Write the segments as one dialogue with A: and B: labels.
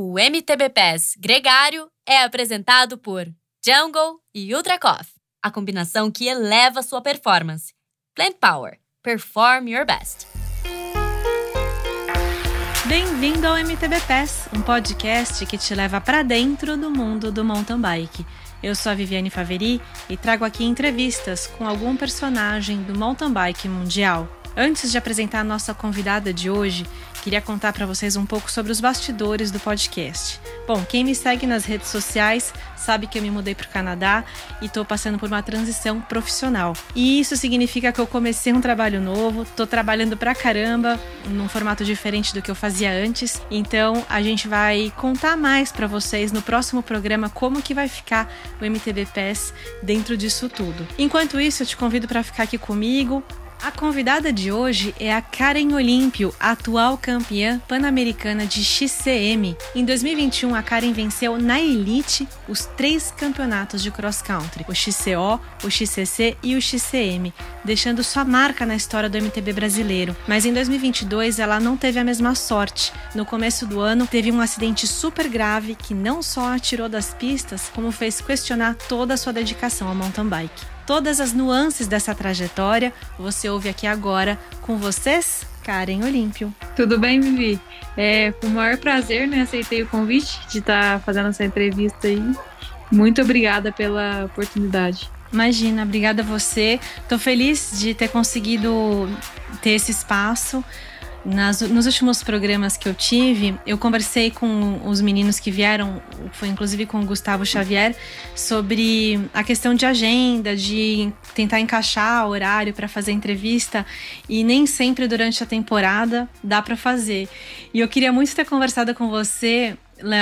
A: O MTB Pass Gregário é apresentado por Jungle e Ultra Coffee, a combinação que eleva sua performance. Plant Power. Perform your best.
B: Bem-vindo ao MTB Pass, um podcast que te leva para dentro do mundo do mountain bike. Eu sou a Viviane Faveri e trago aqui entrevistas com algum personagem do mountain bike mundial. Antes de apresentar a nossa convidada de hoje, queria contar para vocês um pouco sobre os bastidores do podcast. Bom, quem me segue nas redes sociais sabe que eu me mudei para o Canadá e estou passando por uma transição profissional. E isso significa que eu comecei um trabalho novo, estou trabalhando pra caramba, num formato diferente do que eu fazia antes. Então, a gente vai contar mais para vocês no próximo programa como que vai ficar o MTB Pass dentro disso tudo. Enquanto isso, eu te convido para ficar aqui comigo, a convidada de hoje é a Karen Olímpio, atual campeã pan-americana de XCM. Em 2021, a Karen venceu na Elite os três campeonatos de cross country: o XCO, o XCC e o XCM, deixando sua marca na história do MTB brasileiro. Mas em 2022, ela não teve a mesma sorte. No começo do ano, teve um acidente super grave que não só a tirou das pistas, como fez questionar toda a sua dedicação ao mountain bike. Todas as nuances dessa trajetória você ouve aqui agora com vocês, Karen Olímpio.
C: Tudo bem, Vivi? É com o maior prazer, né? Aceitei o convite de estar tá fazendo essa entrevista aí. Muito obrigada pela oportunidade.
B: Imagina, obrigada a você. Estou feliz de ter conseguido ter esse espaço. Nas, nos últimos programas que eu tive, eu conversei com os meninos que vieram, foi inclusive com o Gustavo Xavier, sobre a questão de agenda, de tentar encaixar horário para fazer entrevista e nem sempre durante a temporada dá para fazer. E eu queria muito ter conversado com você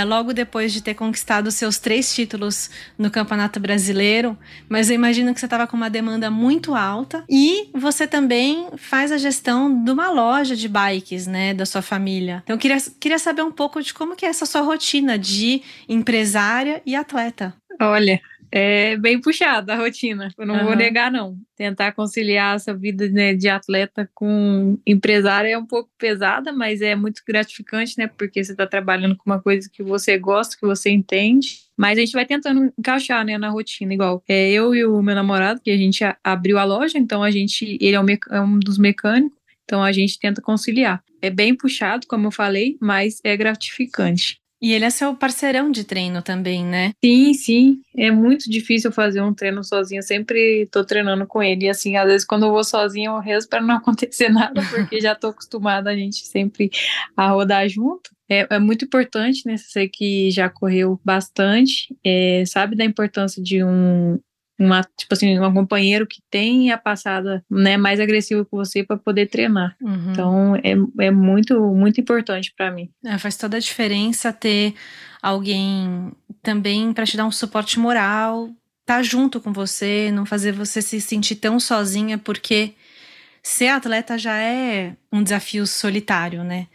B: logo depois de ter conquistado seus três títulos no Campeonato Brasileiro, mas eu imagino que você estava com uma demanda muito alta e você também faz a gestão de uma loja de bikes, né, da sua família. Então eu queria, queria saber um pouco de como que é essa sua rotina de empresária e atleta.
C: Olha, é bem puxada a rotina, eu não uhum. vou negar, não. Tentar conciliar essa vida né, de atleta com empresária é um pouco pesada, mas é muito gratificante, né? Porque você está trabalhando com uma coisa que você gosta, que você entende. Mas a gente vai tentando encaixar, né, na rotina, igual. É, eu e o meu namorado, que a gente abriu a loja, então a gente, ele é um, é um dos mecânicos, então a gente tenta conciliar. É bem puxado, como eu falei, mas é gratificante.
B: E ele é seu parceirão de treino também, né?
C: Sim, sim. É muito difícil fazer um treino sozinha. Sempre tô treinando com ele. E assim, às vezes quando eu vou sozinha, eu rezo para não acontecer nada, porque já tô acostumada a gente sempre a rodar junto. É, é muito importante, né? Você que já correu bastante, é, sabe da importância de um, uma, tipo assim, um companheiro que tem a passada né, mais agressiva com você para poder treinar. Uhum. Então é, é muito, muito importante para mim.
B: É, faz toda a diferença ter alguém também para te dar um suporte moral, estar tá junto com você, não fazer você se sentir tão sozinha, porque ser atleta já é um desafio solitário, né?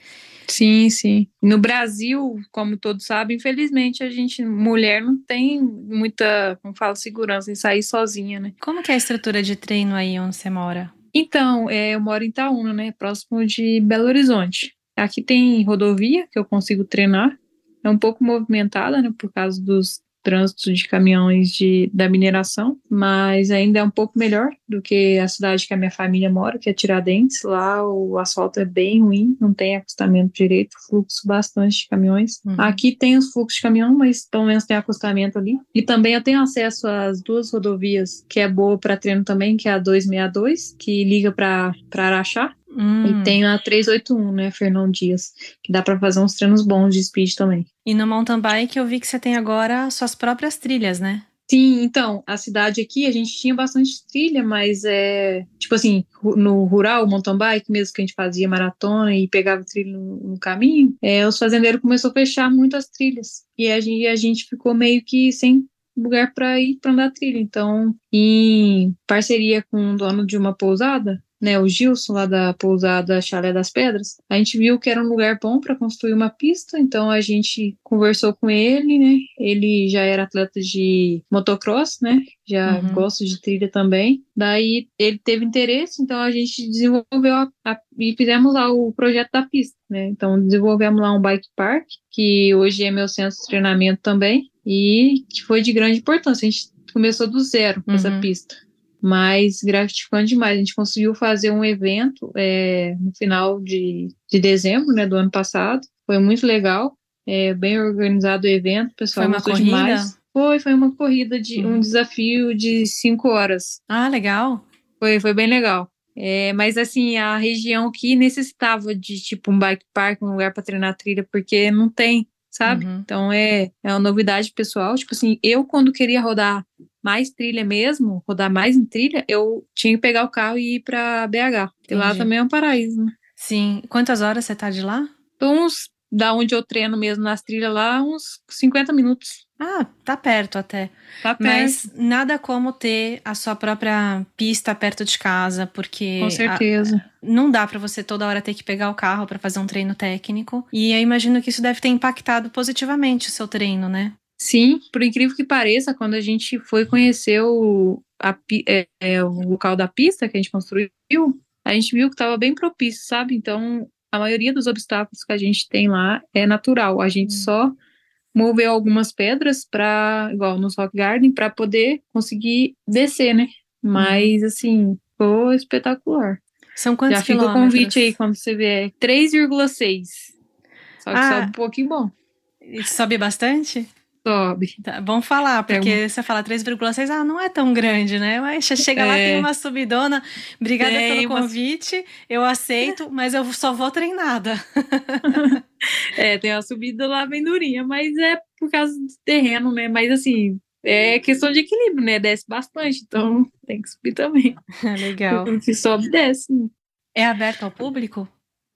C: Sim, sim. No Brasil, como todos sabem, infelizmente a gente, mulher, não tem muita, como fala, segurança em sair sozinha, né?
B: Como que é a estrutura de treino aí onde você mora?
C: Então, é, eu moro em Itaúna, né? Próximo de Belo Horizonte. Aqui tem rodovia que eu consigo treinar. É um pouco movimentada, né? Por causa dos trânsito de caminhões de, da mineração, mas ainda é um pouco melhor do que a cidade que a minha família mora, que é Tiradentes. Lá o asfalto é bem ruim, não tem acostamento direito, fluxo bastante de caminhões. Uhum. Aqui tem os fluxos de caminhão, mas pelo menos tem acostamento ali. E também eu tenho acesso às duas rodovias, que é boa para treino também, que é a 262, que liga para Araxá, Hum. E tem a 381, né, Fernão Dias, que dá para fazer uns treinos bons de speed também.
B: E no mountain bike eu vi que você tem agora suas próprias trilhas, né?
C: Sim, então, a cidade aqui a gente tinha bastante trilha, mas é tipo assim, no rural, mountain bike, mesmo que a gente fazia maratona e pegava trilha no, no caminho, é, os fazendeiros começaram a fechar muitas trilhas. E a gente, a gente ficou meio que sem lugar para ir para andar trilha. Então, em parceria com o dono de uma pousada, né, o Gilson lá da pousada Chalé das Pedras, a gente viu que era um lugar bom para construir uma pista, então a gente conversou com ele, né? Ele já era atleta de motocross, né? Já uhum. gosta de trilha também. Daí ele teve interesse, então a gente desenvolveu a, a, e fizemos lá o projeto da pista, né? Então desenvolvemos lá um bike park, que hoje é meu centro de treinamento também, e que foi de grande importância. A gente começou do zero uhum. essa pista mas gratificante demais. A gente conseguiu fazer um evento é, no final de, de dezembro né, do ano passado. Foi muito legal, é, bem organizado o evento, o pessoal foi gostou demais. Foi, foi uma corrida de uhum. um desafio de cinco horas.
B: Ah, legal.
C: Foi, foi bem legal. É, mas assim, a região que necessitava de tipo um bike park, um lugar para treinar trilha, porque não tem, sabe? Uhum. Então é, é uma novidade pessoal. Tipo assim, eu quando queria rodar mais trilha mesmo, rodar mais em trilha, eu tinha que pegar o carro e ir para BH. E lá também é um paraíso, né?
B: Sim. Quantas horas você tá de lá?
C: Então, uns, da onde eu treino mesmo nas trilhas lá, uns 50 minutos.
B: Ah, tá perto até.
C: Tá perto.
B: Mas nada como ter a sua própria pista perto de casa, porque.
C: Com certeza.
B: A, não dá para você toda hora ter que pegar o carro para fazer um treino técnico. E eu imagino que isso deve ter impactado positivamente o seu treino, né?
C: Sim, por incrível que pareça, quando a gente foi conhecer o, a, é, é, o local da pista que a gente construiu, a gente viu que estava bem propício, sabe? Então, a maioria dos obstáculos que a gente tem lá é natural. A gente hum. só moveu algumas pedras para, igual nos Rock Garden, para poder conseguir descer, né? Hum. Mas, assim, foi espetacular.
B: São quantos Já
C: fica o convite aí quando você vier. 3,6. Só que ah, sobe um pouquinho bom.
B: Sobe bastante?
C: Sobe.
B: Tá, bom falar, porque é um... você fala 3,6, ah, não é tão grande, né? Mas chega é. lá, tem uma subidona. Obrigada tem pelo convite, eu aceito, mas eu só vou treinada.
C: é, tem uma subida lá bem durinha, mas é por causa do terreno, né? Mas assim, é questão de equilíbrio, né? Desce bastante, então tem que subir também.
B: Legal.
C: Se sobe, desce.
B: É aberto ao público?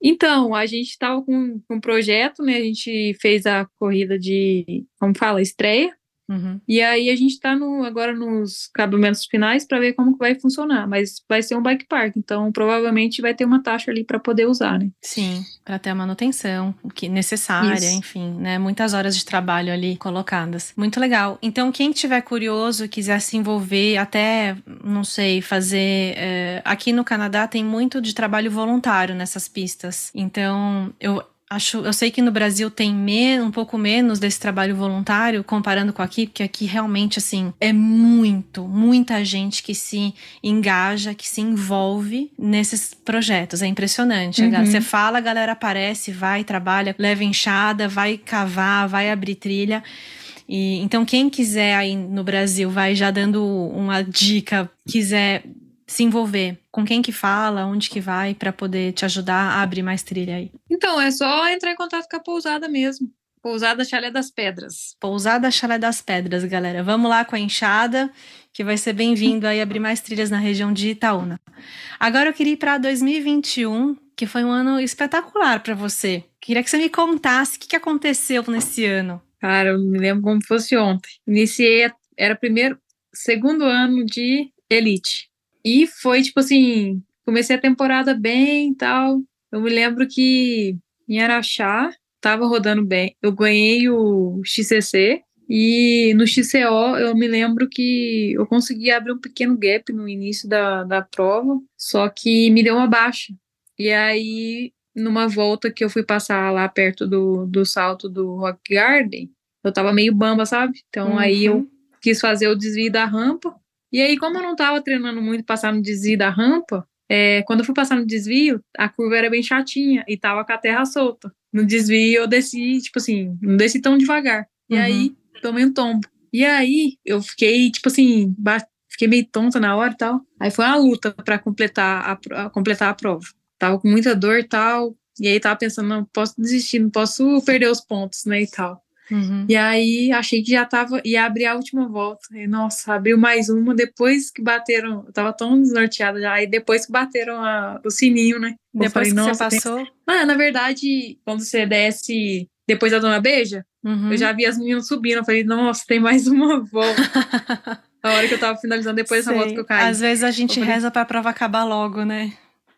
C: Então, a gente estava com, um projeto, né? A gente fez a corrida de, como fala, estreia. Uhum. E aí a gente está no, agora nos cabementos finais para ver como que vai funcionar. Mas vai ser um bike park, então provavelmente vai ter uma taxa ali para poder usar, né?
B: Sim, para ter a manutenção que necessária, Isso. enfim, né? Muitas horas de trabalho ali colocadas. Muito legal. Então, quem tiver curioso, quiser se envolver, até, não sei, fazer. É, aqui no Canadá tem muito de trabalho voluntário nessas pistas. Então, eu Acho, eu sei que no Brasil tem me, um pouco menos desse trabalho voluntário comparando com aqui, porque aqui realmente assim é muito, muita gente que se engaja, que se envolve nesses projetos. É impressionante. Uhum. Você fala, a galera aparece, vai, trabalha, leva enxada, vai cavar, vai abrir trilha. E, então, quem quiser aí no Brasil, vai já dando uma dica, quiser se envolver? Com quem que fala, onde que vai para poder te ajudar a abrir mais trilha aí?
C: Então, é só entrar em contato com a pousada mesmo. Pousada Chalé das Pedras.
B: Pousada Chalé das Pedras, galera. Vamos lá com a enxada, que vai ser bem-vindo aí abrir mais trilhas na região de Itaúna. Agora eu queria ir para 2021, que foi um ano espetacular para você. Queria que você me contasse o que, que aconteceu nesse ano.
C: Cara, eu me lembro como fosse ontem. Iniciei, era primeiro, segundo ano de elite. E foi tipo assim, comecei a temporada bem e tal. Eu me lembro que em Araxá tava rodando bem. Eu ganhei o XCC e no XCO eu me lembro que eu consegui abrir um pequeno gap no início da, da prova, só que me deu uma baixa. E aí, numa volta que eu fui passar lá perto do, do salto do Rock Garden, eu tava meio bamba, sabe? Então uhum. aí eu quis fazer o desvio da rampa e aí, como eu não estava treinando muito passar no desvio da rampa, é, quando eu fui passar no desvio, a curva era bem chatinha e tava com a terra solta. No desvio eu desci, tipo assim, não desci tão devagar. E uhum. aí, tomei um tombo. E aí, eu fiquei, tipo assim, fiquei meio tonta na hora e tal. Aí foi uma luta para completar a, completar a prova. Tava com muita dor e tal. E aí tava pensando, não posso desistir, não posso perder os pontos, né, e tal. Uhum. E aí achei que já tava, ia abrir a última volta. E, nossa, abriu mais uma depois que bateram. Eu tava tão desnorteada já. Aí depois que bateram a, o sininho, né?
B: Depois falei, que você passou? Tem...
C: Ah, na verdade, quando você desce depois da Dona Beija, uhum. eu já vi as meninas subindo. Eu falei, nossa, tem mais uma volta. a hora que eu tava finalizando depois dessa volta que eu caí.
B: Às vezes a gente falei... reza pra prova acabar logo, né?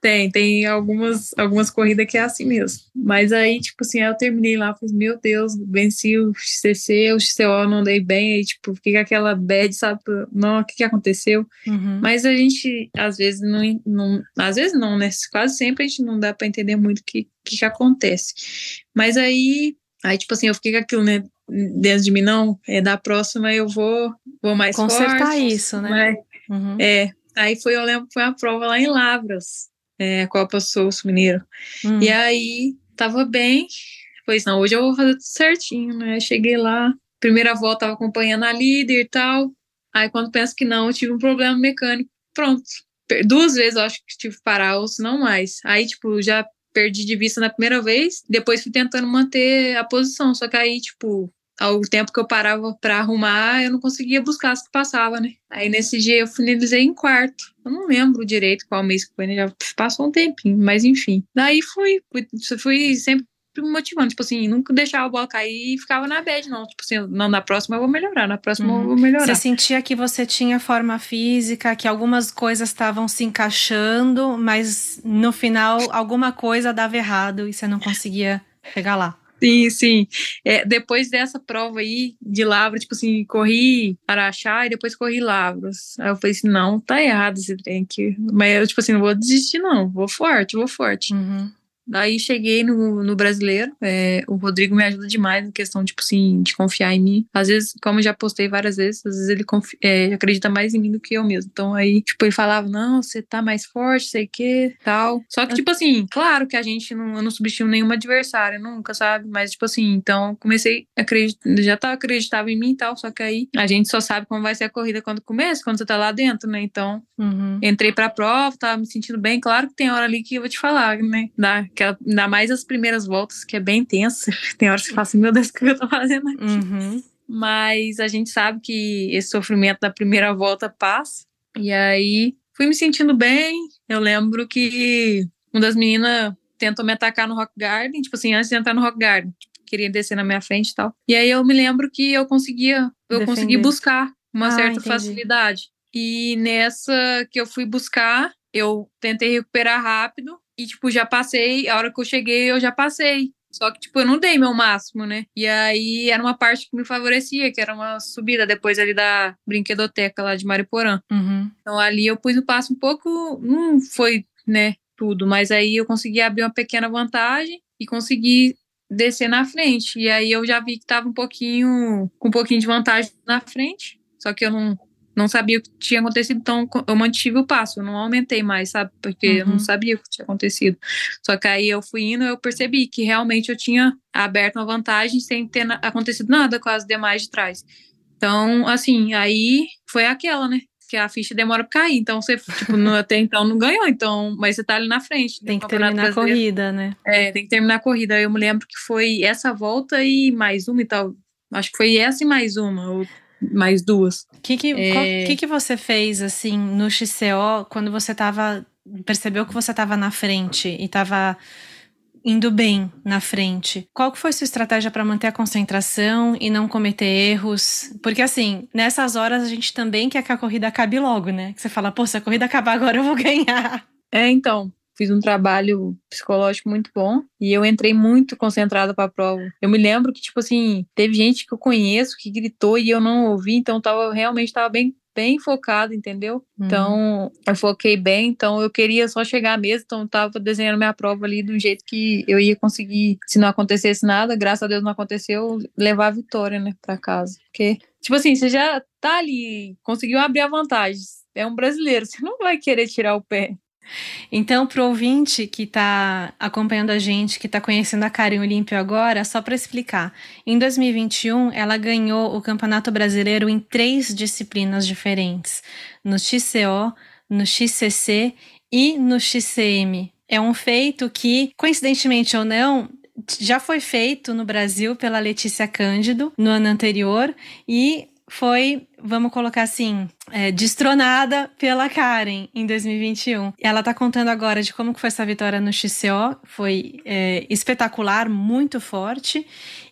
C: Tem, tem algumas, algumas corridas que é assim mesmo. Mas aí, tipo assim, eu terminei lá, falei, meu Deus, venci o XCC, o XCO não dei bem, aí, tipo, fiquei com aquela bad, sabe? Não, o que que aconteceu? Uhum. Mas a gente, às vezes, não, não, às vezes não, né? Quase sempre a gente não dá para entender muito o que, que que acontece. Mas aí, aí, tipo assim, eu fiquei com aquilo, né? Dentro de mim, não, é da próxima eu vou, vou mais
B: Consertar
C: forte.
B: Consertar isso, né?
C: Mas, uhum. É, aí foi, eu lembro, foi uma prova lá em Lavras é, Copa Sul Mineiro. Hum. E aí, tava bem. Pois não, hoje eu vou fazer tudo certinho, né? Cheguei lá, primeira volta tava acompanhando a líder e tal. Aí quando penso que não, eu tive um problema mecânico. Pronto. Duas vezes eu acho que tive que parar, ou se não mais. Aí, tipo, já perdi de vista na primeira vez, depois fui tentando manter a posição. Só que aí, tipo, ao tempo que eu parava para arrumar, eu não conseguia buscar as que passava, né? Aí nesse dia eu finalizei em quarto. Eu não lembro direito qual mês que foi, né? Já passou um tempinho, mas enfim. Daí fui, fui, fui sempre me motivando, tipo assim, nunca deixava a bola cair e ficava na bad, não. Tipo assim, não, na próxima eu vou melhorar, na próxima uhum. eu vou melhorar.
B: Você sentia que você tinha forma física, que algumas coisas estavam se encaixando, mas no final alguma coisa dava errado e você não conseguia chegar lá.
C: Sim, sim. É, depois dessa prova aí de Lavras, tipo assim, corri Araxá e depois corri Lavras. Aí eu falei assim, não, tá errado esse trem aqui. Mas eu, tipo assim, não vou desistir não, vou forte, vou forte. Uhum. Daí cheguei no, no brasileiro, é, o Rodrigo me ajuda demais na questão, tipo assim, de confiar em mim. Às vezes, como eu já postei várias vezes, às vezes ele confia, é, acredita mais em mim do que eu mesmo. Então aí, tipo, ele falava, não, você tá mais forte, sei que, tal. Só que, tipo assim, claro que a gente não, eu não subestimo nenhuma adversária, nunca, sabe? Mas, tipo assim, então comecei a acreditar, já tava acreditava em mim e tal, só que aí a gente só sabe como vai ser a corrida quando começa, quando você tá lá dentro, né? Então, uhum. entrei pra prova, tava me sentindo bem. Claro que tem hora ali que eu vou te falar, né? Da, que ainda mais as primeiras voltas, que é bem tensa. Tem horas que eu falo assim, meu Deus, o que eu tô fazendo aqui? Uhum. Mas a gente sabe que esse sofrimento da primeira volta passa. E aí fui me sentindo bem. Eu lembro que uma das meninas tentou me atacar no Rock Garden, tipo assim, antes de entrar no Rock Garden. Tipo, queria descer na minha frente e tal. E aí eu me lembro que eu conseguia, eu Defender. consegui buscar uma ah, certa entendi. facilidade. E nessa que eu fui buscar, eu tentei recuperar rápido e, tipo, já passei, a hora que eu cheguei, eu já passei. Só que, tipo, eu não dei meu máximo, né? E aí era uma parte que me favorecia, que era uma subida depois ali da brinquedoteca lá de Mariporã. Uhum. Então ali eu pus o passo um pouco, não foi, né, tudo, mas aí eu consegui abrir uma pequena vantagem e consegui descer na frente. E aí eu já vi que tava um pouquinho, com um pouquinho de vantagem na frente. Só que eu não, não sabia o que tinha acontecido, então eu mantive o passo, eu não aumentei mais, sabe? Porque uhum. eu não uhum. sabia o que tinha acontecido. Só que aí eu fui indo, eu percebi que realmente eu tinha aberto uma vantagem sem ter acontecido nada com as demais de trás. Então, assim, aí foi aquela, né? Que a ficha demora pra cair. Então, você, tipo, no, até então não ganhou, então, mas você tá ali na frente.
B: Tem que terminar a corrida, né?
C: É, tem que terminar a corrida. Eu me lembro que foi essa volta e mais uma e tal. Acho que foi essa e mais uma. Ou mais duas.
B: O que que, é... que que você fez, assim, no XCO, quando você tava, percebeu que você tava na frente e tava indo bem na frente. Qual que foi sua estratégia para manter a concentração e não cometer erros? Porque assim, nessas horas a gente também quer que a corrida acabe logo, né? Que você fala, pô, se a corrida acabar agora eu vou ganhar.
C: É, então, fiz um trabalho psicológico muito bom e eu entrei muito concentrada para a prova. Eu me lembro que tipo assim, teve gente que eu conheço que gritou e eu não ouvi, então tava realmente tava bem bem focado, entendeu? Uhum. Então, eu foquei bem, então eu queria só chegar mesmo, então eu tava desenhando minha prova ali do jeito que eu ia conseguir, se não acontecesse nada, graças a Deus não aconteceu, levar a vitória, né, para casa. Porque tipo assim, você já tá ali, conseguiu abrir a vantagem. É um brasileiro, você não vai querer tirar o pé.
B: Então, para o ouvinte que está acompanhando a gente, que está conhecendo a Karen Olímpio agora, só para explicar. Em 2021, ela ganhou o Campeonato Brasileiro em três disciplinas diferentes: no XCO, no XCC e no XCM. É um feito que, coincidentemente ou não, já foi feito no Brasil pela Letícia Cândido no ano anterior e foi, vamos colocar assim, é, destronada pela Karen em 2021. Ela tá contando agora de como que foi essa vitória no XCO, foi é, espetacular, muito forte.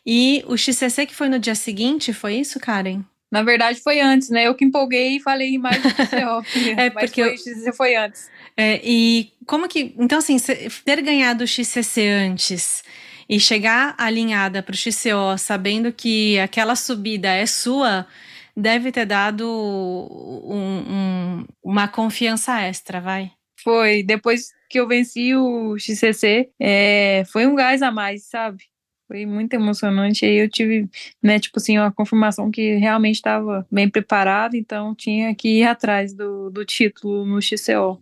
B: E o XCC que foi no dia seguinte, foi isso, Karen?
C: Na verdade, foi antes, né? Eu que empolguei e falei mais do XCO.
B: é, porque
C: foi, eu... foi antes.
B: É, e como que. Então, assim, ter ganhado o XCC antes e chegar alinhada para o XCO sabendo que aquela subida é sua, deve ter dado um, um, uma confiança extra, vai?
C: Foi. Depois que eu venci o XCC, é, foi um gás a mais, sabe? Foi muito emocionante. Aí eu tive, né, tipo assim, uma confirmação que realmente estava bem preparado, então tinha que ir atrás do, do título no XCO.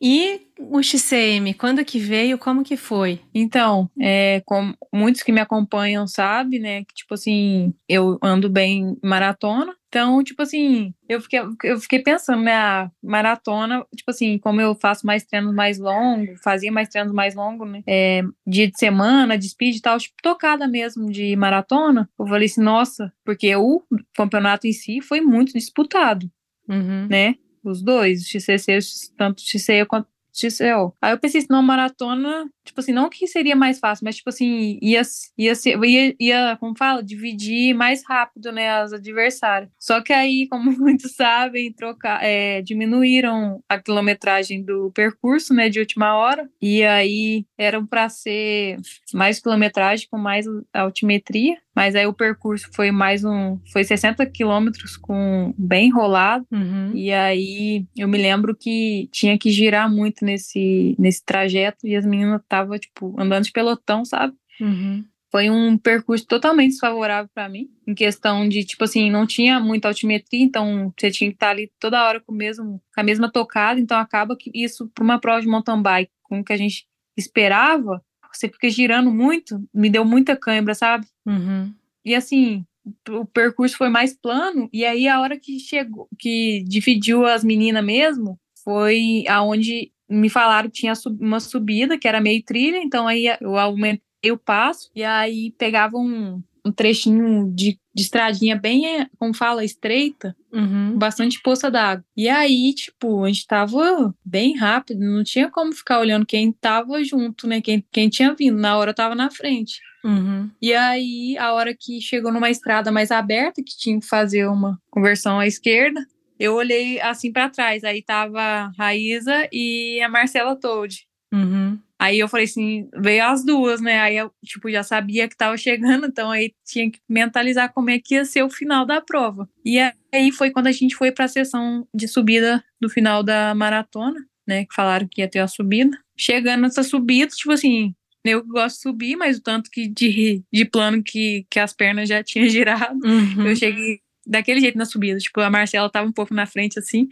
B: E o XCM, quando que veio, como que foi?
C: Então, é, como muitos que me acompanham sabem, né, que tipo assim, eu ando bem maratona, então, tipo assim, eu fiquei, eu fiquei pensando, né, a maratona, tipo assim, como eu faço mais treinos mais longos, fazia mais treinos mais longos, né, é, dia de semana, de speed e tal, tipo, tocada mesmo de maratona, eu falei assim, nossa, porque o campeonato em si foi muito disputado,
B: uhum.
C: né, os dois, o XCC, tanto o XCE quanto TCO. Aí eu pensei, não, maratona, tipo assim, não que seria mais fácil, mas tipo assim, ia, ia, ser, ia, ia como fala, dividir mais rápido, né, as adversárias. Só que aí, como muitos sabem, trocar, é, diminuíram a quilometragem do percurso, né, de última hora, e aí eram para ser mais quilometragem com mais altimetria, mas aí o percurso foi mais um, foi 60 quilômetros com bem enrolado,
B: uhum.
C: e aí eu me lembro que tinha que girar muito nesse, nesse trajeto, e as meninas estavam, tipo, andando de pelotão, sabe?
B: Uhum.
C: Foi um percurso totalmente desfavorável para mim, em questão de, tipo assim, não tinha muita altimetria, então você tinha que estar ali toda hora com, o mesmo, com a mesma tocada, então acaba que isso, para uma prova de mountain bike, com o que a gente esperava, você fica girando muito, me deu muita cãibra, sabe?
B: Uhum.
C: E assim, o percurso foi mais plano, e aí a hora que chegou, que dividiu as meninas mesmo, foi aonde me falaram que tinha uma subida, que era meio trilha, então aí eu aumentei o passo, e aí pegava um, um trechinho de, de estradinha bem, como fala, estreita,
B: uhum.
C: bastante poça d'água. E aí, tipo, a gente tava bem rápido, não tinha como ficar olhando quem tava junto, né? Quem, quem tinha vindo, na hora eu tava na frente.
B: Uhum.
C: E aí, a hora que chegou numa estrada mais aberta, que tinha que fazer uma conversão à esquerda, eu olhei assim para trás, aí tava a Raíza e a Marcela Toad.
B: Uhum.
C: Aí eu falei assim, veio as duas, né? Aí eu, tipo, já sabia que tava chegando, então aí tinha que mentalizar como é que ia ser o final da prova. E aí foi quando a gente foi para a sessão de subida do final da maratona, né? Que falaram que ia ter a subida. Chegando nessa subida, tipo assim, eu gosto de subir, mas o tanto que de, de plano que, que as pernas já tinham girado,
B: uhum.
C: eu cheguei daquele jeito na subida. Tipo, a Marcela tava um pouco na frente, assim,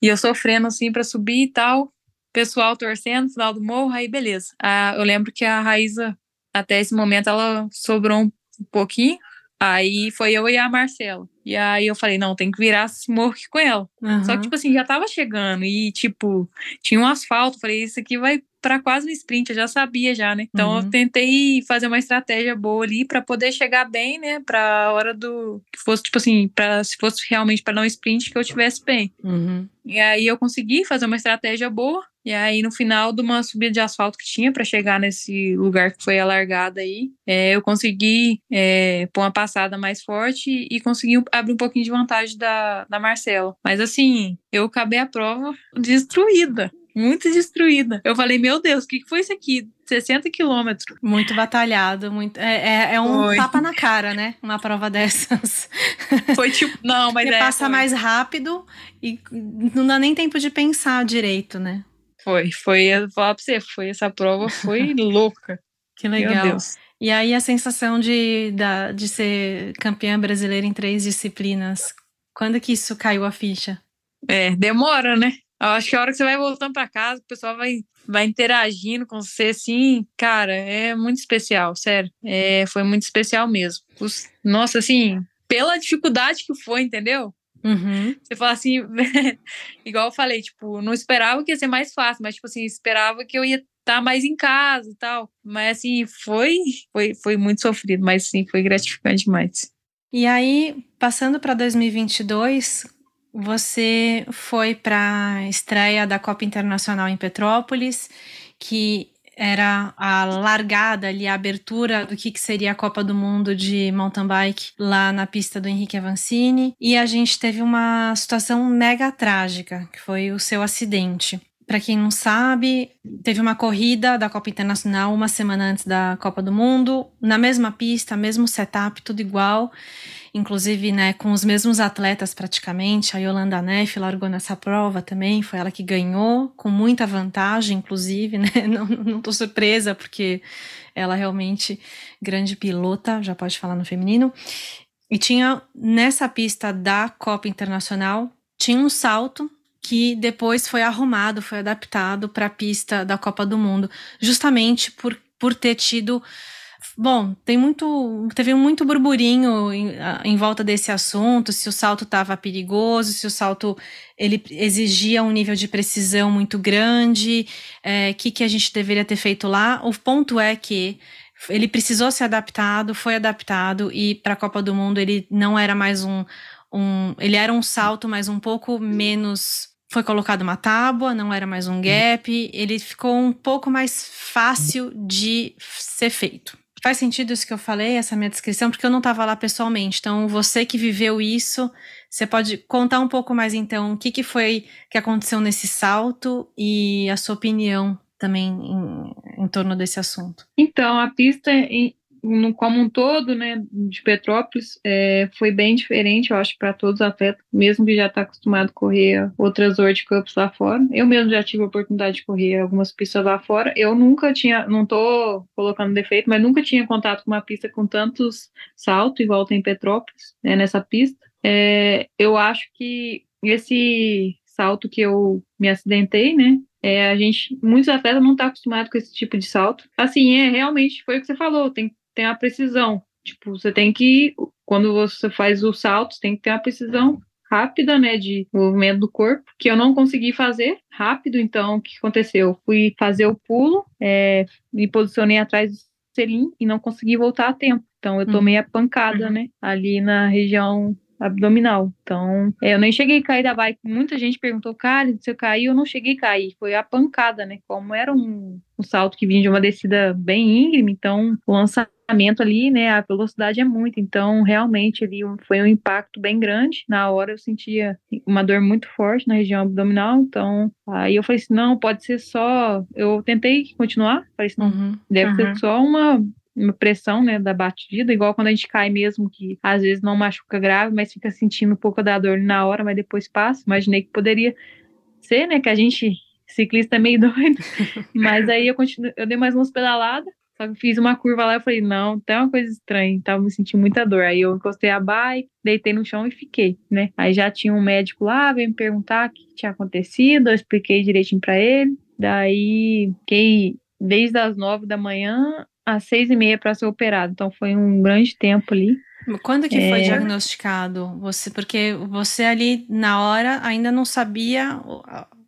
C: e eu sofrendo, assim, para subir e tal pessoal torcendo, final do morro, aí beleza. Ah, eu lembro que a Raíza, até esse momento, ela sobrou um pouquinho, aí foi eu e a Marcela. E aí eu falei, não, tem que virar esse morro aqui com ela.
B: Uhum.
C: Só que, tipo assim, já tava chegando e, tipo, tinha um asfalto, falei, isso aqui vai para quase um sprint, eu já sabia já, né? Então uhum. eu tentei fazer uma estratégia boa ali para poder chegar bem, né, para hora do que fosse tipo assim, para se fosse realmente para dar um sprint que eu tivesse bem.
B: Uhum.
C: E aí eu consegui fazer uma estratégia boa. E aí, no final de uma subida de asfalto que tinha para chegar nesse lugar que foi alargado aí, é, eu consegui é, pôr uma passada mais forte e consegui abrir um pouquinho de vantagem da, da Marcela. Mas assim, eu acabei a prova destruída muito destruída. Eu falei, meu Deus, o que foi isso aqui? 60 quilômetros.
B: Muito batalhado, muito. É, é, é um foi. tapa na cara, né? Uma prova dessas.
C: Foi tipo, não, mas
B: Você
C: é,
B: passa
C: foi.
B: mais rápido e não dá nem tempo de pensar direito, né?
C: Foi, foi, eu vou falar pra você, foi, essa prova foi louca.
B: Que legal. E aí a sensação de, da, de ser campeã brasileira em três disciplinas, quando que isso caiu a ficha?
C: É, demora, né? Eu acho que a hora que você vai voltando para casa, o pessoal vai, vai interagindo com você, assim, cara, é muito especial, sério. É, foi muito especial mesmo. Nossa, assim, pela dificuldade que foi, entendeu?
B: Uhum.
C: Você fala assim, igual eu falei, tipo, não esperava que ia ser mais fácil, mas, tipo assim, esperava que eu ia estar mais em casa e tal. Mas, assim, foi, foi, foi muito sofrido, mas, sim, foi gratificante demais.
B: E aí, passando para 2022, você foi para a estreia da Copa Internacional em Petrópolis, que era a largada ali, a abertura do que, que seria a Copa do Mundo de mountain bike lá na pista do Henrique Avancini. E a gente teve uma situação mega trágica, que foi o seu acidente. Para quem não sabe, teve uma corrida da Copa Internacional uma semana antes da Copa do Mundo, na mesma pista, mesmo setup, tudo igual inclusive, né, com os mesmos atletas praticamente. A Yolanda Neff largou nessa prova também, foi ela que ganhou, com muita vantagem, inclusive, né? Não, não tô surpresa, porque ela realmente grande pilota, já pode falar no feminino. E tinha nessa pista da Copa Internacional, tinha um salto que depois foi arrumado, foi adaptado para a pista da Copa do Mundo, justamente por, por ter tido Bom, tem muito, teve muito burburinho em, em volta desse assunto, se o salto estava perigoso, se o salto ele exigia um nível de precisão muito grande, o é, que, que a gente deveria ter feito lá. O ponto é que ele precisou ser adaptado, foi adaptado e para a Copa do Mundo ele não era mais um, um, ele era um salto, mas um pouco menos foi colocado uma tábua, não era mais um gap, ele ficou um pouco mais fácil de ser feito. Faz sentido isso que eu falei, essa minha descrição, porque eu não estava lá pessoalmente. Então, você que viveu isso, você pode contar um pouco mais, então, o que, que foi que aconteceu nesse salto e a sua opinião também em, em torno desse assunto.
C: Então, a pista em, no, como um todo, né, de Petrópolis, é, foi bem diferente, eu acho, para todos os atletas, mesmo que já está acostumado a correr outras World Cups lá fora. Eu mesmo já tive a oportunidade de correr algumas pistas lá fora. Eu nunca tinha, não estou colocando defeito, mas nunca tinha contato com uma pista com tantos saltos, igual tem em Petrópolis, né, nessa pista. É, eu acho que esse salto que eu me acidentei, né, é, a gente, muitos atletas não estão tá acostumados com esse tipo de salto. Assim, é realmente foi o que você falou, tem tem a precisão. Tipo, você tem que, quando você faz os saltos, tem que ter a precisão rápida, né, de movimento do corpo, que eu não consegui fazer rápido, então o que aconteceu? Eu fui fazer o pulo, é, me posicionei atrás do selim e não consegui voltar a tempo. Então eu tomei a pancada, uhum. né, ali na região abdominal. Então, é, eu nem cheguei a cair da bike. Muita gente perguntou, cara, se eu cair, eu não cheguei a cair. Foi a pancada, né? Como era um, um salto que vinha de uma descida bem íngreme, então o lançamento ali, né, a velocidade é muito. Então, realmente ali foi um impacto bem grande. Na hora eu sentia uma dor muito forte na região abdominal. Então, aí eu falei assim, não, pode ser só. Eu tentei continuar, falei assim, não, uhum, deve uhum. ser só uma uma pressão, né, da batida, igual quando a gente cai mesmo, que às vezes não machuca grave, mas fica sentindo um pouco da dor na hora, mas depois passa. Imaginei que poderia ser, né, que a gente, ciclista é meio doido, mas aí eu continuo, eu dei mais umas pedaladas, só que fiz uma curva lá e falei, não, tem uma coisa estranha, tava me sentindo muita dor. Aí eu encostei a bike, deitei no chão e fiquei, né? Aí já tinha um médico lá, veio me perguntar o que tinha acontecido, eu expliquei direitinho para ele. Daí fiquei desde as nove da manhã às seis e meia para ser operado. Então foi um grande tempo ali.
B: Quando que é... foi diagnosticado? Você, porque você ali na hora ainda não sabia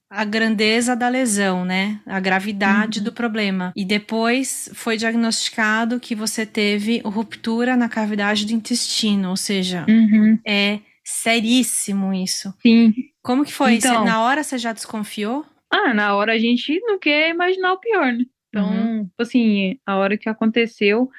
B: a grandeza da lesão, né? A gravidade uhum. do problema. E depois foi diagnosticado que você teve ruptura na cavidade do intestino, ou seja, uhum. é seríssimo isso.
C: Sim.
B: Como que foi? Então, você, na hora você já desconfiou?
C: Ah, na hora a gente não quer imaginar o pior, né? Então, uhum. Tipo assim, a hora que aconteceu,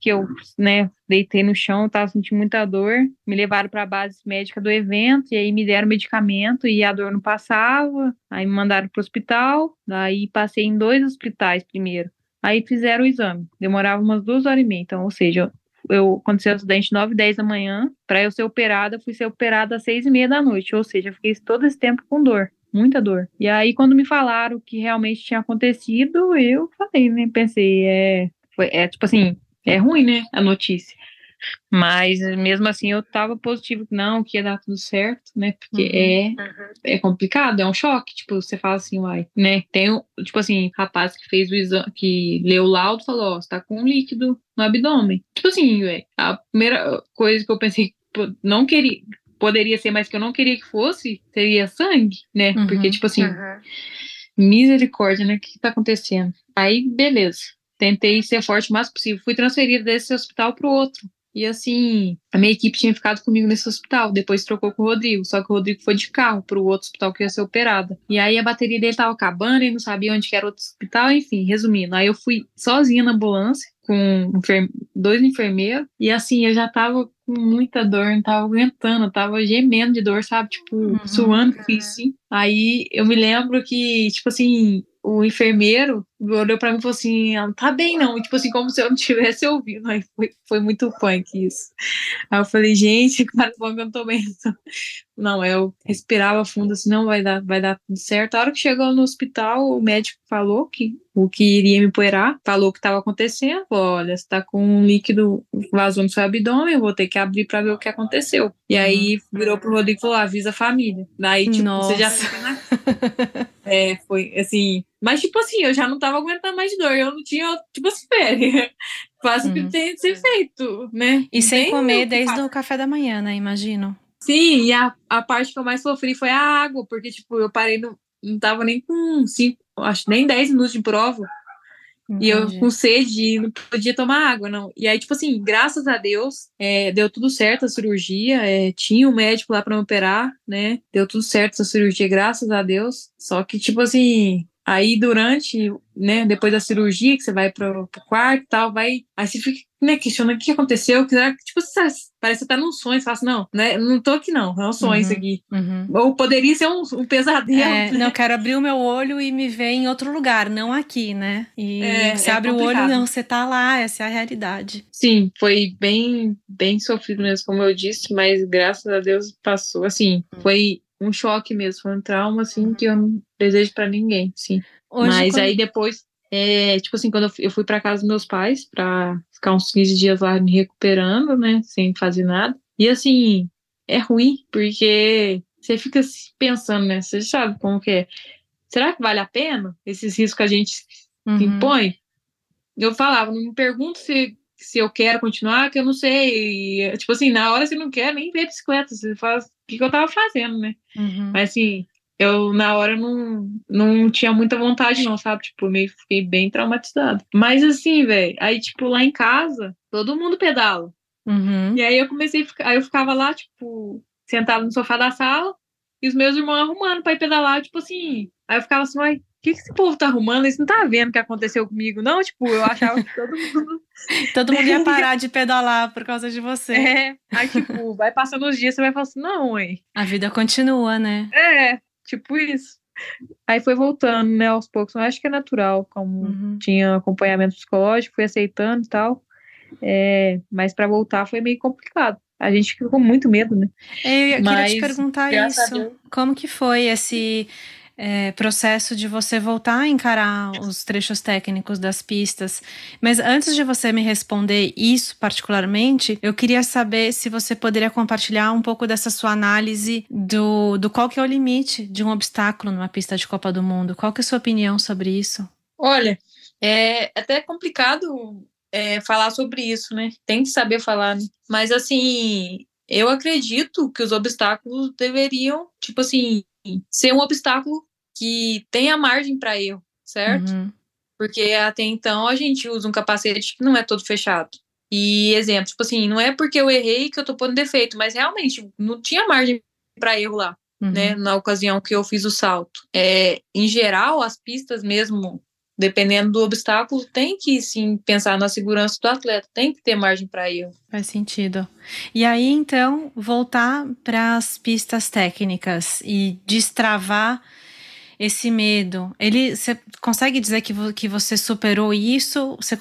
C: que eu, né, deitei no chão, tava sentindo muita dor, me levaram para a base médica do evento, e aí me deram medicamento e a dor não passava, aí me mandaram para o hospital, daí passei em dois hospitais primeiro, aí fizeram o exame, demorava umas duas horas e meia, então, ou seja, eu aconteceu o acidente 9 e 10 da manhã, para eu ser operada, fui ser operada às 6 e meia da noite, ou seja, eu fiquei todo esse tempo com dor muita dor. E aí, quando me falaram que realmente tinha acontecido, eu falei, né? Pensei, é, foi, é tipo assim, é ruim, né? A notícia. Mas mesmo assim eu tava positivo que não, que ia dar tudo certo, né? Porque uhum, é, uhum. é complicado, é um choque. Tipo, você fala assim, uai, né? Tem, tipo assim, rapaz que fez o exame, que leu o laudo falou, ó, você tá com um líquido no abdômen. Tipo assim, ué, a primeira coisa que eu pensei, não queria, poderia ser, mas que eu não queria que fosse, seria sangue, né? Uhum, Porque, tipo assim, uhum. misericórdia, né? O que, tá acontecendo? Aí, beleza. Tentei ser forte o mais possível. Fui transferida desse hospital pro outro. E assim, a minha equipe tinha ficado comigo nesse hospital, depois trocou com o Rodrigo, só que o Rodrigo foi de carro para o outro hospital que ia ser operada. E aí a bateria dele tava acabando e não sabia onde era outro hospital, enfim, resumindo. Aí eu fui sozinha na ambulância com dois enfermeiros e assim, eu já tava com muita dor, não tava aguentando, tava gemendo de dor, sabe? Tipo, uhum. suando, assim. Aí eu me lembro que, tipo assim, o enfermeiro olhou para mim e falou assim: ela tá bem, não. tipo assim, como se eu não tivesse ouvido. Aí foi, foi muito punk isso. Aí eu falei, gente, cara, bom que eu não tô bem. Não, eu respirava fundo assim, não vai dar, vai dar tudo certo. A hora que chegou no hospital, o médico falou que o que iria me poeirar, falou o que estava acontecendo. Olha, você tá com um líquido vazou no seu abdômen, eu vou ter que abrir para ver o que aconteceu. E aí virou pro Rodrigo e falou: avisa a família. Daí, tipo, Nossa. você já fica na. é, foi assim. Mas, tipo assim, eu já não tava aguentando mais dor, eu não tinha, tipo assim, férias. Faço o que uhum. tem de ser feito, né?
B: E sem comer desde o café da manhã, né? Imagino.
C: Sim, e a, a parte que eu mais sofri foi a água, porque, tipo, eu parei, no, não tava nem com cinco, acho nem 10 minutos de prova. Entendi. E eu com sede, não podia tomar água, não. E aí, tipo assim, graças a Deus, é, deu tudo certo a cirurgia. É, tinha um médico lá para me operar, né? Deu tudo certo essa cirurgia, graças a Deus. Só que, tipo assim, Aí durante, né, depois da cirurgia, que você vai pro, pro quarto e tal, vai. Aí você fica, né, questionando o que aconteceu, que tipo, você, parece que tá num sonho, você fala assim, não, né, não tô aqui não, é um sonho uhum, isso aqui. Uhum. Ou poderia ser um, um pesadelo. É,
B: né? Não, quero abrir o meu olho e me ver em outro lugar, não aqui, né? E é, você é abre complicado. o olho, não, você tá lá, essa é a realidade.
C: Sim, foi bem, bem sofrido mesmo, como eu disse, mas graças a Deus passou, assim, uhum. foi um choque mesmo, foi um trauma, assim, que eu não desejo para ninguém, sim. Hoje, Mas quando... aí depois, é, tipo assim, quando eu fui para casa dos meus pais, para ficar uns 15 dias lá me recuperando, né, sem fazer nada. E assim, é ruim, porque você fica pensando, né, você sabe como que é. Será que vale a pena esses riscos que a gente uhum. impõe? Eu falava, não me pergunto se se eu quero continuar, que eu não sei. E, tipo assim, na hora você não quer nem ver bicicleta, você faz que, que eu tava fazendo, né? Uhum. Mas assim, eu na hora não, não tinha muita vontade, não, sabe? Tipo, meio fiquei bem traumatizada. Mas assim, velho, aí, tipo, lá em casa, todo mundo pedala. Uhum. E aí eu comecei a ficar, aí eu ficava lá, tipo, sentado no sofá da sala, e os meus irmãos arrumando pra ir pedalar, tipo assim. Aí eu ficava assim, uai, que, que esse povo tá arrumando? Eles não tá vendo o que aconteceu comigo, não? Tipo, eu achava que todo mundo.
B: todo mundo ia parar de pedalar por causa de você.
C: É. Aí, tipo, vai passando os dias, você vai falar assim, não, ué.
B: A vida continua, né?
C: É, tipo isso. Aí foi voltando, né, aos poucos. Eu acho que é natural, como uhum. tinha acompanhamento psicológico, fui aceitando e tal. É, mas para voltar foi meio complicado. A gente ficou com muito medo, né?
B: Eu, eu mas, queria te perguntar isso. Como que foi esse é, processo de você voltar a encarar os trechos técnicos das pistas. Mas antes de você me responder isso particularmente, eu queria saber se você poderia compartilhar um pouco dessa sua análise do, do qual que é o limite de um obstáculo numa pista de Copa do Mundo. Qual que é a sua opinião sobre isso?
C: Olha, é até complicado é, falar sobre isso, né? Tem que saber falar, né? Mas assim, eu acredito que os obstáculos deveriam, tipo assim, ser um obstáculo que tenha margem para erro, certo? Uhum. Porque até então a gente usa um capacete que não é todo fechado. E exemplo, tipo assim, não é porque eu errei que eu tô pondo defeito, mas realmente não tinha margem para erro lá, uhum. né? Na ocasião que eu fiz o salto. É, em geral, as pistas mesmo, dependendo do obstáculo, tem que sim pensar na segurança do atleta, tem que ter margem para erro.
B: Faz sentido. E aí então voltar para as pistas técnicas e destravar esse medo, ele você consegue dizer que, que você superou isso? Você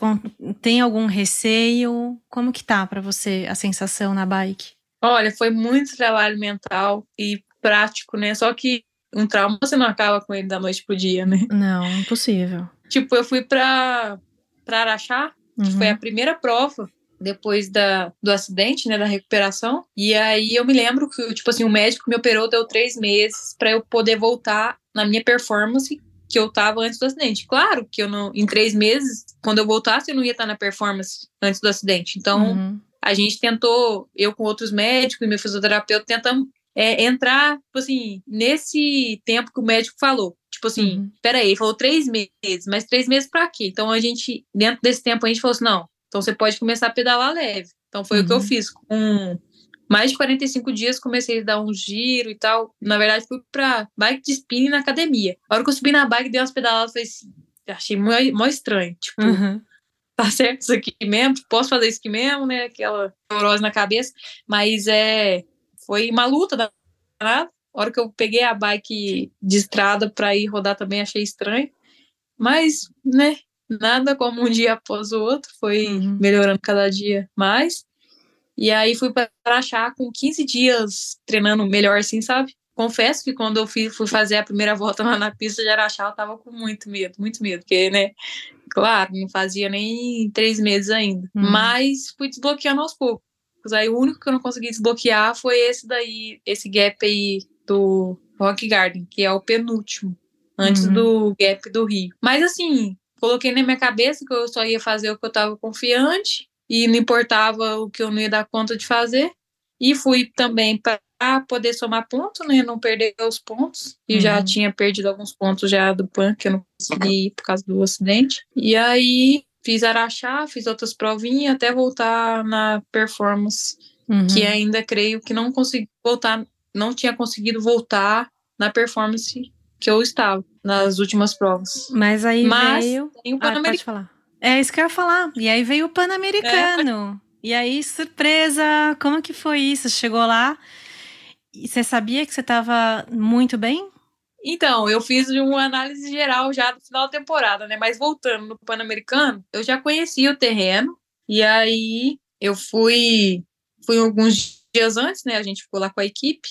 B: tem algum receio? Como que tá para você a sensação na bike?
C: Olha, foi muito trabalho mental e prático, né? Só que um trauma você não acaba com ele da noite pro dia, né?
B: Não, impossível.
C: Tipo, eu fui pra Araxá, que uhum. foi a primeira prova depois da, do acidente, né, da recuperação. E aí eu me lembro que, tipo assim, o médico me operou, deu três meses para eu poder voltar na minha performance que eu tava antes do acidente. Claro que eu não, em três meses, quando eu voltasse, eu não ia estar na performance antes do acidente. Então, uhum. a gente tentou, eu com outros médicos e meu fisioterapeuta, tentamos é, entrar, tipo assim, nesse tempo que o médico falou. Tipo assim, uhum. peraí, falou três meses, mas três meses para quê? Então a gente, dentro desse tempo, a gente falou assim: não, então você pode começar a pedalar leve. Então foi uhum. o que eu uhum. fiz. Com mais de 45 dias comecei a dar um giro e tal. Na verdade, fui pra bike de spinning na academia. A hora que eu subi na bike, dei umas pedaladas, falei assim, achei mó estranho. Tipo, uhum. tá certo isso aqui mesmo? Posso fazer isso aqui mesmo, né? Aquela neurose na cabeça. Mas é, foi uma luta danada. A hora que eu peguei a bike de estrada para ir rodar também achei estranho. Mas, né, nada como um dia após o outro, foi uhum. melhorando cada dia mais. E aí fui para achar com 15 dias treinando melhor assim, sabe? Confesso que quando eu fui, fui fazer a primeira volta lá na pista de Araxá, eu tava com muito medo, muito medo, porque, né, claro, não fazia nem três meses ainda. Uhum. Mas fui desbloqueando aos poucos. Aí o único que eu não consegui desbloquear foi esse daí, esse gap aí do Rock Garden, que é o penúltimo, antes uhum. do gap do Rio. Mas assim, coloquei na minha cabeça que eu só ia fazer o que eu estava confiante e não importava o que eu não ia dar conta de fazer. E fui também para poder somar pontos, né? Não perder os pontos. E uhum. já tinha perdido alguns pontos já do PAN, que eu não consegui ir por causa do acidente. E aí fiz Araxá, fiz outras provinhas até voltar na performance. Uhum. Que ainda creio que não consegui voltar não tinha conseguido voltar na performance que eu estava nas últimas provas.
B: Mas aí Mas veio. Tem o ah, pode falar. É isso que eu ia falar. E aí veio o Pan-Americano. É. E aí, surpresa! Como que foi isso? Chegou lá e você sabia que você estava muito bem?
C: Então, eu fiz uma análise geral já do final da temporada, né? Mas voltando no Pan-Americano, eu já conhecia o terreno. E aí eu fui, fui alguns dias antes, né? A gente ficou lá com a equipe.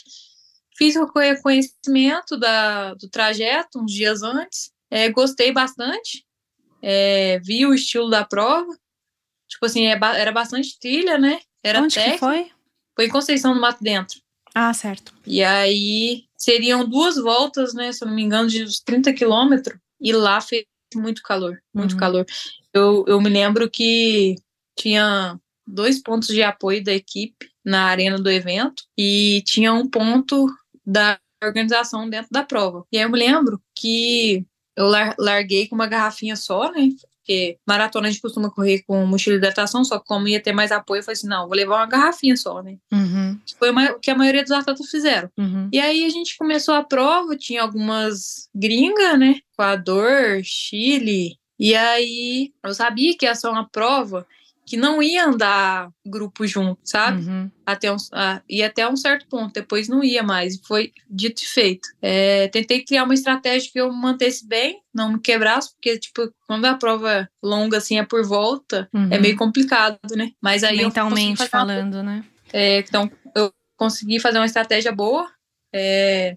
C: Fiz o reconhecimento da, do trajeto uns dias antes. É, gostei bastante. É, vi o estilo da prova. Tipo assim, é, era bastante trilha, né? Era
B: Onde técnica. que foi?
C: Foi em Conceição do Mato Dentro.
B: Ah, certo.
C: E aí seriam duas voltas, né? Se eu não me engano, de uns 30 quilômetros. E lá fez muito calor, muito uhum. calor. Eu, eu me lembro que tinha dois pontos de apoio da equipe na arena do evento e tinha um ponto da organização dentro da prova. E aí eu me lembro que eu larguei com uma garrafinha só, né? Porque maratona a gente costuma correr com mochila de hidratação, só que como ia ter mais apoio, eu falei assim: não, vou levar uma garrafinha só, né?
B: Uhum.
C: Foi o que a maioria dos atletas fizeram. Uhum. E aí a gente começou a prova, tinha algumas gringas, né? Equador, Chile. E aí eu sabia que ia ser uma prova que não ia andar grupo junto, sabe? Uhum. Até um, ah, ia até um certo ponto, depois não ia mais. Foi dito e feito. É, tentei criar uma estratégia que eu mantesse bem, não me quebrasse, porque, tipo, quando a prova longa, assim, é por volta, uhum. é meio complicado, né? Mas aí
B: Mentalmente falando, uma... né?
C: É, então, eu consegui fazer uma estratégia boa. É,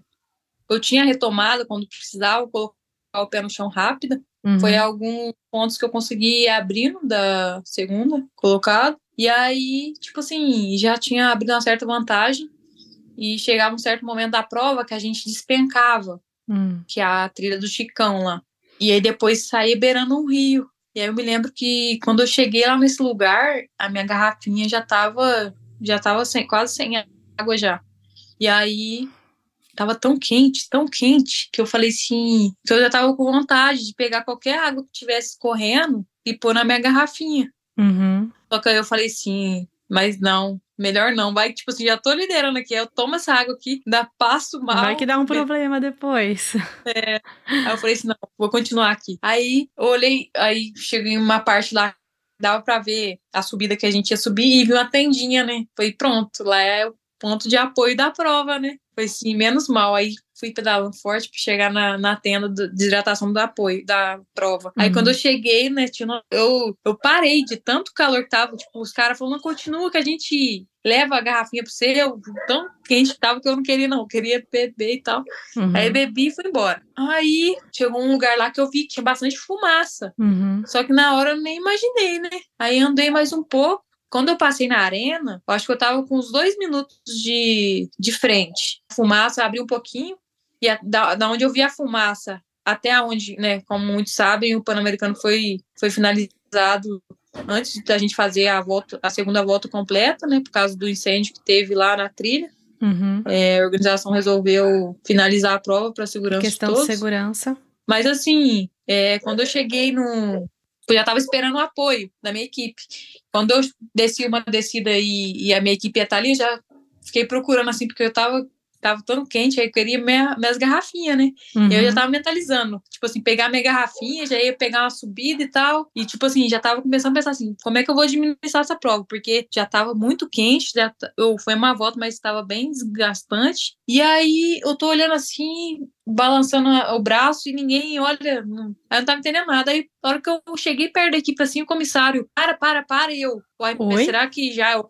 C: eu tinha retomado quando precisava, colocar o pé no chão rápida. Uhum. Foi alguns pontos que eu consegui abrindo da segunda colocado. E aí, tipo assim, já tinha abrido uma certa vantagem. E chegava um certo momento da prova que a gente despencava, uhum. que é a trilha do Chicão lá. E aí depois saía beirando um rio. E aí eu me lembro que quando eu cheguei lá nesse lugar, a minha garrafinha já tava, já tava sem, quase sem água já. E aí Tava tão quente, tão quente, que eu falei assim, que eu já tava com vontade de pegar qualquer água que tivesse correndo e pôr na minha garrafinha.
B: Uhum.
C: Só que aí eu falei assim, mas não, melhor não. Vai, tipo assim, já tô liderando aqui. Eu tomo essa água aqui, dá passo mal.
B: Vai que dá um problema depois.
C: É. Aí eu falei assim, não, vou continuar aqui. Aí eu olhei, aí cheguei em uma parte lá, dava pra ver a subida que a gente ia subir e vi uma tendinha, né? Foi pronto, lá é o ponto de apoio da prova, né? Foi assim, menos mal. Aí fui pedalando forte para chegar na, na tenda de hidratação do apoio, da prova. Aí uhum. quando eu cheguei, né, tinha, eu, eu parei de tanto calor que tava. Tipo, os caras falaram, continua que a gente leva a garrafinha pro seu. Tão quente que tava que eu não queria, não. Eu queria beber e tal. Uhum. Aí bebi e fui embora. Aí chegou um lugar lá que eu vi que tinha bastante fumaça.
B: Uhum.
C: Só que na hora eu nem imaginei, né? Aí andei mais um pouco. Quando eu passei na arena, eu acho que eu tava com uns dois minutos de, de frente. A fumaça abriu um pouquinho, e a, da, da onde eu vi a fumaça até onde, né, como muitos sabem, o Pan-Americano foi, foi finalizado antes da gente fazer a volta, a segunda volta completa, né, por causa do incêndio que teve lá na trilha.
B: Uhum.
C: É, a organização resolveu finalizar a prova para segurança
B: questão
C: de,
B: de segurança.
C: Mas assim, é, quando eu cheguei no, eu já estava esperando o apoio da minha equipe. Quando eu desci uma descida e, e a minha equipe ia estar ali, eu já fiquei procurando assim, porque eu estava tava tão quente, aí eu queria minha, minhas garrafinhas, né? Uhum. Eu já uhum. tava mentalizando, tipo assim, pegar minha garrafinha, já ia pegar uma subida e tal. E, tipo assim, já tava começando a pensar assim, como é que eu vou administrar essa prova? Porque já tava muito quente, já eu, foi uma volta, mas estava bem desgastante. E aí eu tô olhando assim, balançando o braço e ninguém olha. Não, eu não tava entendendo nada. Aí, na hora que eu cheguei perto da equipe, assim, o comissário, para, para, para, e eu, uai, será que já é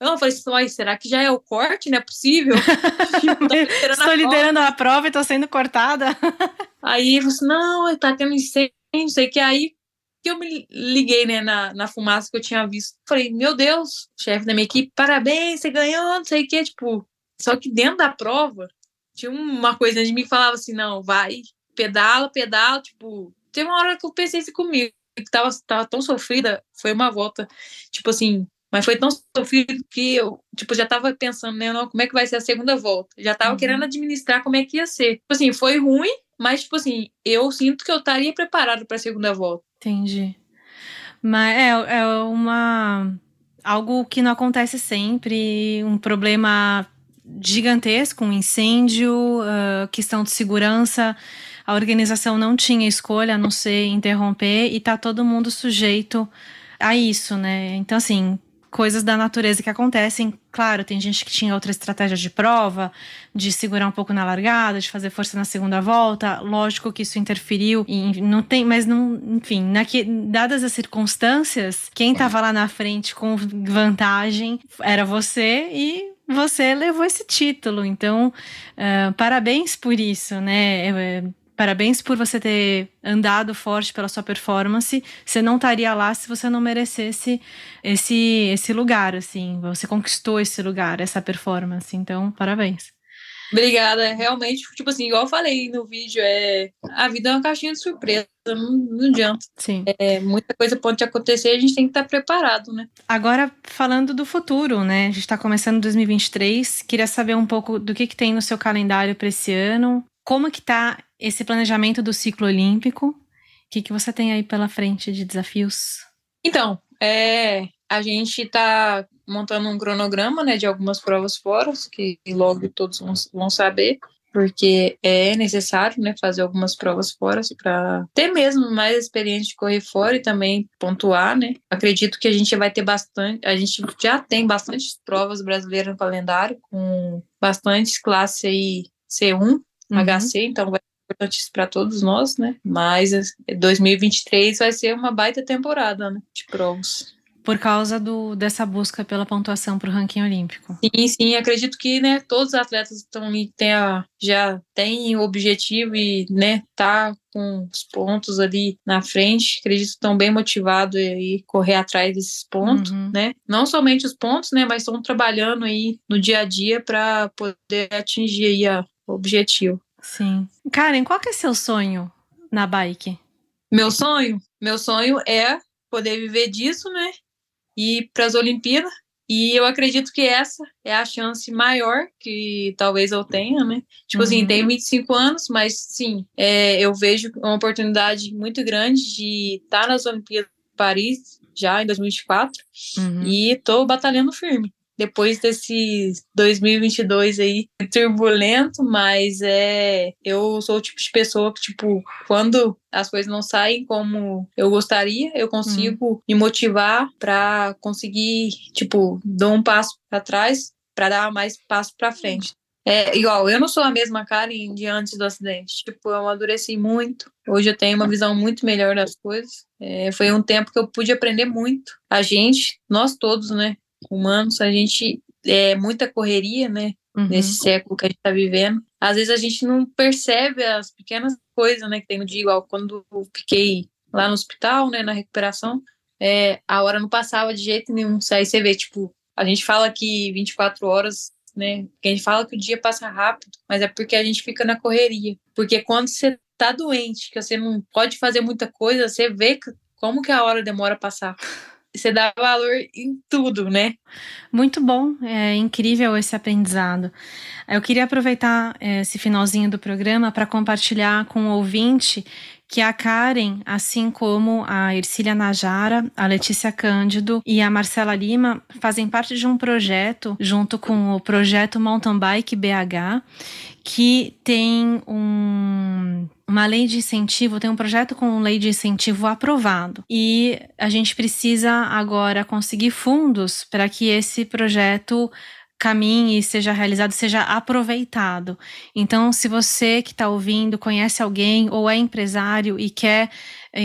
C: eu falei assim, será que já é o corte? Não é possível?
B: Estou liderando a prova e estou sendo cortada.
C: aí você, assim, não, tá tendo incêndio, não sei o que. Aí que eu me liguei, né, na, na fumaça que eu tinha visto. Falei, meu Deus, chefe da minha equipe, parabéns, você ganhou, não sei o que. Tipo, só que dentro da prova, tinha uma coisa de mim que falava assim, não, vai, pedala, pedala, tipo, teve uma hora que eu pensei assim comigo, que tava, tava tão sofrida, foi uma volta, tipo assim, mas foi tão sofrido que eu, tipo, já tava pensando, né, não, como é que vai ser a segunda volta. Já tava uhum. querendo administrar como é que ia ser. Tipo assim, foi ruim, mas, tipo assim, eu sinto que eu estaria preparado para a segunda volta.
B: Entendi. Mas é, é uma. Algo que não acontece sempre, um problema gigantesco, um incêndio, uh, questão de segurança. A organização não tinha escolha a não ser interromper e tá todo mundo sujeito a isso, né? Então, assim, coisas da natureza que acontecem. Claro, tem gente que tinha outra estratégia de prova, de segurar um pouco na largada, de fazer força na segunda volta. Lógico que isso interferiu e não tem, mas não, enfim, dadas as circunstâncias, quem estava lá na frente com vantagem era você e você levou esse título. Então, uh, parabéns por isso, né? Eu, Parabéns por você ter andado forte pela sua performance. Você não estaria lá se você não merecesse esse, esse lugar, assim. Você conquistou esse lugar, essa performance. Então, parabéns.
C: Obrigada. Realmente, tipo assim, igual eu falei no vídeo, é a vida é uma caixinha de surpresa, não, não adianta.
B: Sim.
C: É, muita coisa pode acontecer e a gente tem que estar preparado, né?
B: Agora, falando do futuro, né? A gente está começando 2023. Queria saber um pouco do que, que tem no seu calendário para esse ano. Como que tá esse planejamento do ciclo olímpico? O que, que você tem aí pela frente de desafios?
C: Então, é, a gente está montando um cronograma né, de algumas provas fora, que logo todos vão, saber, porque é necessário né, fazer algumas provas fora para ter mesmo mais experiência de correr fora e também pontuar. Né? Acredito que a gente vai ter bastante, a gente já tem bastante provas brasileiras no calendário, com bastantes classes aí C1, uhum. HC, então vai importantes para todos nós, né? Mas 2023 vai ser uma baita temporada né, de provas.
B: Por causa do, dessa busca pela pontuação para o ranking olímpico.
C: Sim, sim, acredito que né, todos os atletas estão tem a, já têm o objetivo e né, tá com os pontos ali na frente. Acredito que estão bem motivados aí correr atrás desses pontos, uhum. né? Não somente os pontos, né, mas estão trabalhando aí no dia a dia para poder atingir aí a, o objetivo.
B: Sim. Karen, qual que é seu sonho na bike?
C: Meu sonho? Meu sonho é poder viver disso, né? E para as Olimpíadas. E eu acredito que essa é a chance maior que talvez eu tenha, né? Tipo assim, uhum. assim, tenho 25 anos, mas sim, é, eu vejo uma oportunidade muito grande de estar nas Olimpíadas de Paris já em 2024 uhum. e estou batalhando firme depois desse 2022 aí turbulento, mas é eu sou o tipo de pessoa que tipo quando as coisas não saem como eu gostaria, eu consigo uhum. me motivar para conseguir tipo dar um passo para trás para dar mais passo para frente. É igual, eu não sou a mesma Karen de antes do acidente. Tipo, eu amadureci muito. Hoje eu tenho uma visão muito melhor das coisas. É, foi um tempo que eu pude aprender muito. A gente, nós todos, né? Humanos, a gente é muita correria, né? Uhum. Nesse século que a gente está vivendo. Às vezes a gente não percebe as pequenas coisas, né? Que tem no dia, igual quando eu fiquei lá no hospital, né? Na recuperação, é, a hora não passava de jeito nenhum. Aí você vê, tipo, a gente fala que 24 horas, né? A gente fala que o dia passa rápido, mas é porque a gente fica na correria. Porque quando você tá doente, que você não pode fazer muita coisa, você vê como que a hora demora a passar você dá valor em tudo, né?
B: Muito bom, é incrível esse aprendizado. Eu queria aproveitar é, esse finalzinho do programa para compartilhar com o ouvinte que a Karen, assim como a Ercília Najara, a Letícia Cândido e a Marcela Lima, fazem parte de um projeto junto com o projeto Mountain Bike BH, que tem um, uma lei de incentivo, tem um projeto com lei de incentivo aprovado. E a gente precisa agora conseguir fundos para que esse projeto caminhe, seja realizado, seja aproveitado. Então, se você que está ouvindo conhece alguém ou é empresário e quer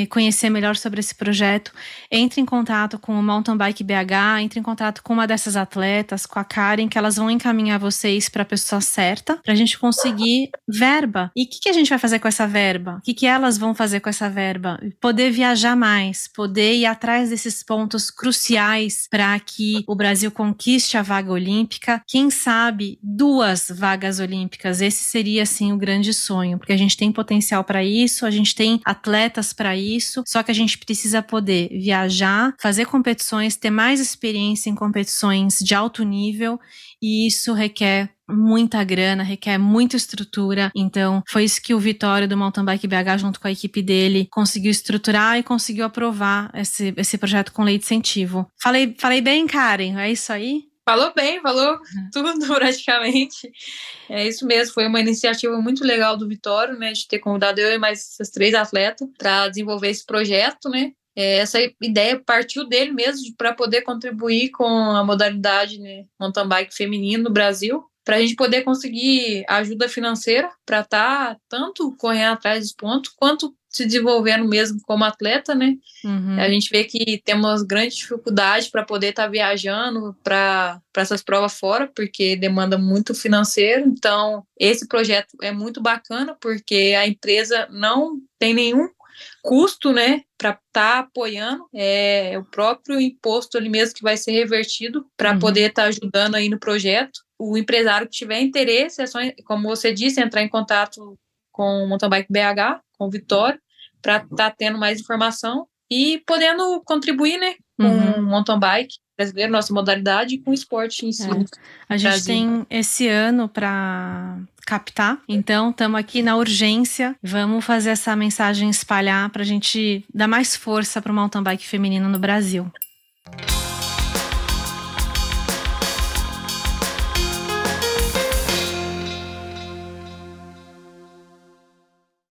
B: conhecer melhor sobre esse projeto, entre em contato com o Mountain Bike BH, entre em contato com uma dessas atletas, com a Karen, que elas vão encaminhar vocês para a pessoa certa, para a gente conseguir verba. E o que, que, a gente vai fazer com essa verba? O que, que elas vão fazer com essa verba? Poder viajar mais, poder ir atrás desses pontos cruciais para que o Brasil conquiste a vaga olímpica. Quem sabe duas vagas olímpicas. Esse seria, assim, o grande sonho, porque a gente tem potencial para isso, a gente tem atletas para isso, só que a gente precisa poder viajar, fazer competições, ter mais experiência em competições de alto nível e isso requer muita grana, requer muita estrutura. Então, foi isso que o Vitório do Mountain Bike BH, junto com a equipe dele, conseguiu estruturar e conseguiu aprovar esse, esse projeto com lei de incentivo. Falei, falei bem, Karen? É isso aí?
C: Falou bem, falou tudo praticamente. É isso mesmo, foi uma iniciativa muito legal do Vitório, né, de ter convidado eu e mais essas três atletas para desenvolver esse projeto, né. É, essa ideia partiu dele mesmo para poder contribuir com a modalidade né, mountain bike feminino no Brasil, para a gente poder conseguir ajuda financeira para estar tá tanto correndo atrás dos pontos quanto se desenvolvendo mesmo como atleta, né? Uhum. A gente vê que temos grande dificuldade para poder estar tá viajando para essas provas fora, porque demanda muito financeiro. Então, esse projeto é muito bacana, porque a empresa não tem nenhum custo, né, para estar tá apoiando, é o próprio imposto ali mesmo que vai ser revertido para uhum. poder estar tá ajudando aí no projeto. O empresário que tiver interesse, é só, como você disse, entrar em contato com o Mountain Bike BH, com o Vitório, para estar tá tendo mais informação e podendo contribuir, né, com uhum. mountain bike brasileiro, nossa modalidade, e com o esporte em si. É.
B: A gente Brasil. tem esse ano para captar, então estamos aqui na urgência. Vamos fazer essa mensagem espalhar para a gente dar mais força para o mountain bike feminino no Brasil.